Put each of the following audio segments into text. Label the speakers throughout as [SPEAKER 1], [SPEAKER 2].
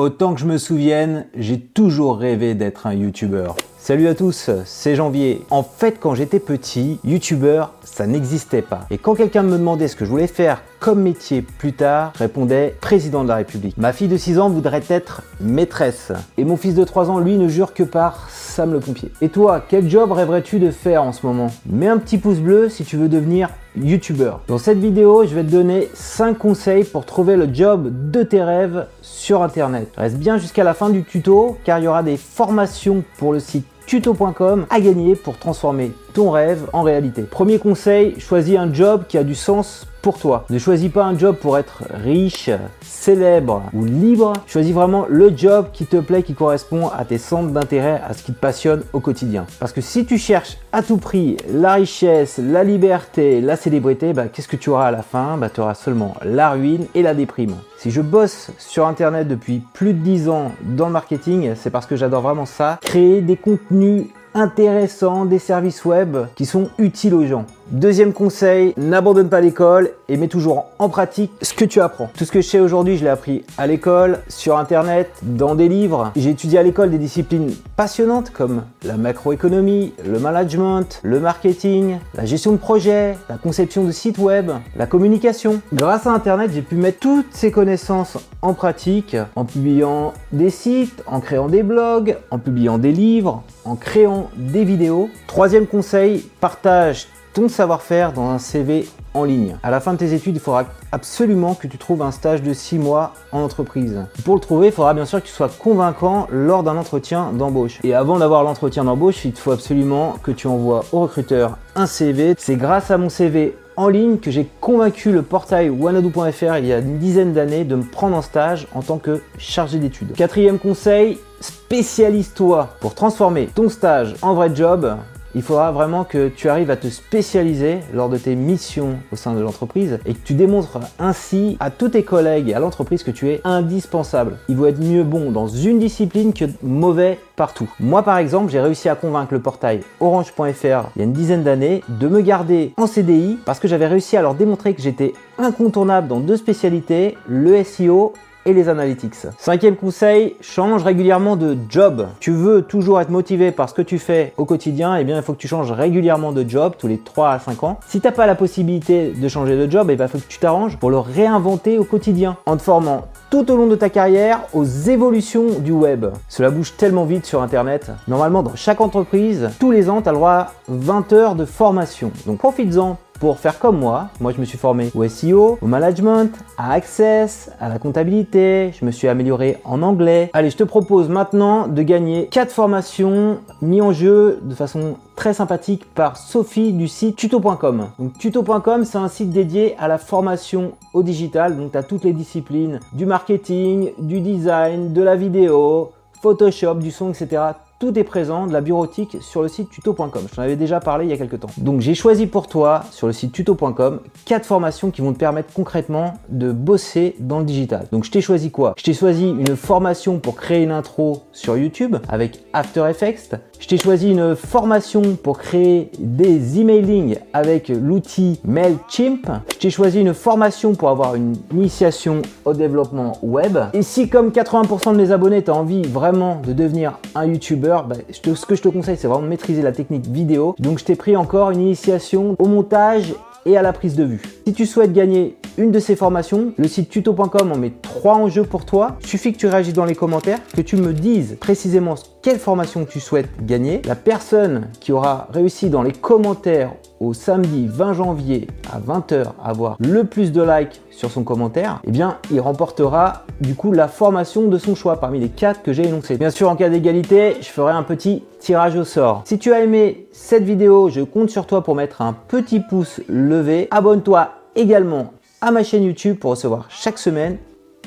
[SPEAKER 1] Autant que je me souvienne, j'ai toujours rêvé d'être un youtubeur. Salut à tous, c'est Janvier. En fait, quand j'étais petit, youtubeur, ça n'existait pas. Et quand quelqu'un me demandait ce que je voulais faire comme métier plus tard, je répondais président de la République. Ma fille de 6 ans voudrait être maîtresse. Et mon fils de 3 ans, lui, ne jure que par Sam le pompier. Et toi, quel job rêverais-tu de faire en ce moment? Mets un petit pouce bleu si tu veux devenir youtubeur. Dans cette vidéo, je vais te donner 5 conseils pour trouver le job de tes rêves sur internet. Reste bien jusqu'à la fin du tuto car il y aura des formations pour le site tuto.com à gagner pour transformer ton rêve en réalité. Premier conseil, choisis un job qui a du sens pour toi. Ne choisis pas un job pour être riche, célèbre ou libre. Choisis vraiment le job qui te plaît, qui correspond à tes centres d'intérêt, à ce qui te passionne au quotidien. Parce que si tu cherches à tout prix la richesse, la liberté, la célébrité, bah, qu'est-ce que tu auras à la fin? Bah, Tu auras seulement la ruine et la déprime. Si je bosse sur Internet depuis plus de 10 ans dans le marketing, c'est parce que j'adore vraiment ça. Créer des contenus intéressants, des services web qui sont utiles aux gens. Deuxième conseil, n'abandonne pas l'école et mets toujours en pratique ce que tu apprends. Tout ce que je sais aujourd'hui, je l'ai appris à l'école, sur internet, dans des livres. J'ai étudié à l'école des disciplines passionnantes comme la macroéconomie, le management, le marketing, la gestion de projet, la conception de sites web, la communication. Grâce à internet, j'ai pu mettre toutes ces connaissances en pratique en publiant des sites, en créant des blogs, en publiant des livres, en créant des vidéos. Troisième conseil, partage ton savoir-faire dans un CV en ligne. À la fin de tes études, il faudra absolument que tu trouves un stage de 6 mois en entreprise. Pour le trouver, il faudra bien sûr que tu sois convaincant lors d'un entretien d'embauche. Et avant d'avoir l'entretien d'embauche, il te faut absolument que tu envoies au recruteur un CV. C'est grâce à mon CV en ligne que j'ai convaincu le portail wanadoo.fr il y a une dizaine d'années de me prendre en stage en tant que chargé d'études. Quatrième conseil, spécialise-toi pour transformer ton stage en vrai job il faudra vraiment que tu arrives à te spécialiser lors de tes missions au sein de l'entreprise et que tu démontres ainsi à tous tes collègues et à l'entreprise que tu es indispensable. Il vaut être mieux bon dans une discipline que mauvais partout. Moi par exemple, j'ai réussi à convaincre le portail orange.fr il y a une dizaine d'années de me garder en CDI parce que j'avais réussi à leur démontrer que j'étais incontournable dans deux spécialités, le SEO et les analytics. Cinquième conseil, change régulièrement de job. Tu veux toujours être motivé par ce que tu fais au quotidien, et eh bien il faut que tu changes régulièrement de job tous les 3 à 5 ans. Si tu n'as pas la possibilité de changer de job, il eh ben, faut que tu t'arranges pour le réinventer au quotidien en te formant tout au long de ta carrière aux évolutions du web. Cela bouge tellement vite sur internet. Normalement dans chaque entreprise, tous les ans, tu as le droit à 20 heures de formation. Donc profites-en pour faire comme moi. Moi, je me suis formé au SEO, au management, à Access, à la comptabilité. Je me suis amélioré en anglais. Allez, je te propose maintenant de gagner 4 formations mises en jeu de façon très sympathique par Sophie du site tuto.com. Donc tuto.com, c'est un site dédié à la formation au digital. Donc tu as toutes les disciplines du marketing, du design, de la vidéo, Photoshop, du son, etc tout est présent de la bureautique sur le site tuto.com. Je t'en avais déjà parlé il y a quelques temps. Donc j'ai choisi pour toi sur le site tuto.com quatre formations qui vont te permettre concrètement de bosser dans le digital. Donc je t'ai choisi quoi? Je t'ai choisi une formation pour créer une intro sur YouTube avec After Effects. Je t'ai choisi une formation pour créer des emailing avec l'outil MailChimp. Je t'ai choisi une formation pour avoir une initiation au développement web. Et si comme 80% de mes abonnés, tu envie vraiment de devenir un YouTuber, bah, ce que je te conseille, c'est vraiment de maîtriser la technique vidéo. Donc je t'ai pris encore une initiation au montage et à la prise de vue. Si tu souhaites gagner une de ces formations, le site tuto.com en met trois en jeu pour toi. Suffit que tu réagisses dans les commentaires, que tu me dises précisément quelle formation tu souhaites gagner. La personne qui aura réussi dans les commentaires au samedi 20 janvier à 20h avoir le plus de likes sur son commentaire, eh bien, il remportera du coup la formation de son choix parmi les quatre que j'ai énoncés. Bien sûr, en cas d'égalité, je ferai un petit tirage au sort. Si tu as aimé cette vidéo, je compte sur toi pour mettre un petit pouce levé. Abonne-toi également à ma chaîne YouTube pour recevoir chaque semaine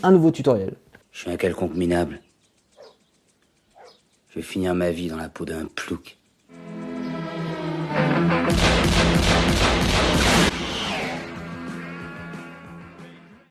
[SPEAKER 1] un nouveau tutoriel.
[SPEAKER 2] Je suis un quelconque minable. Je vais finir ma vie dans la peau d'un plouc.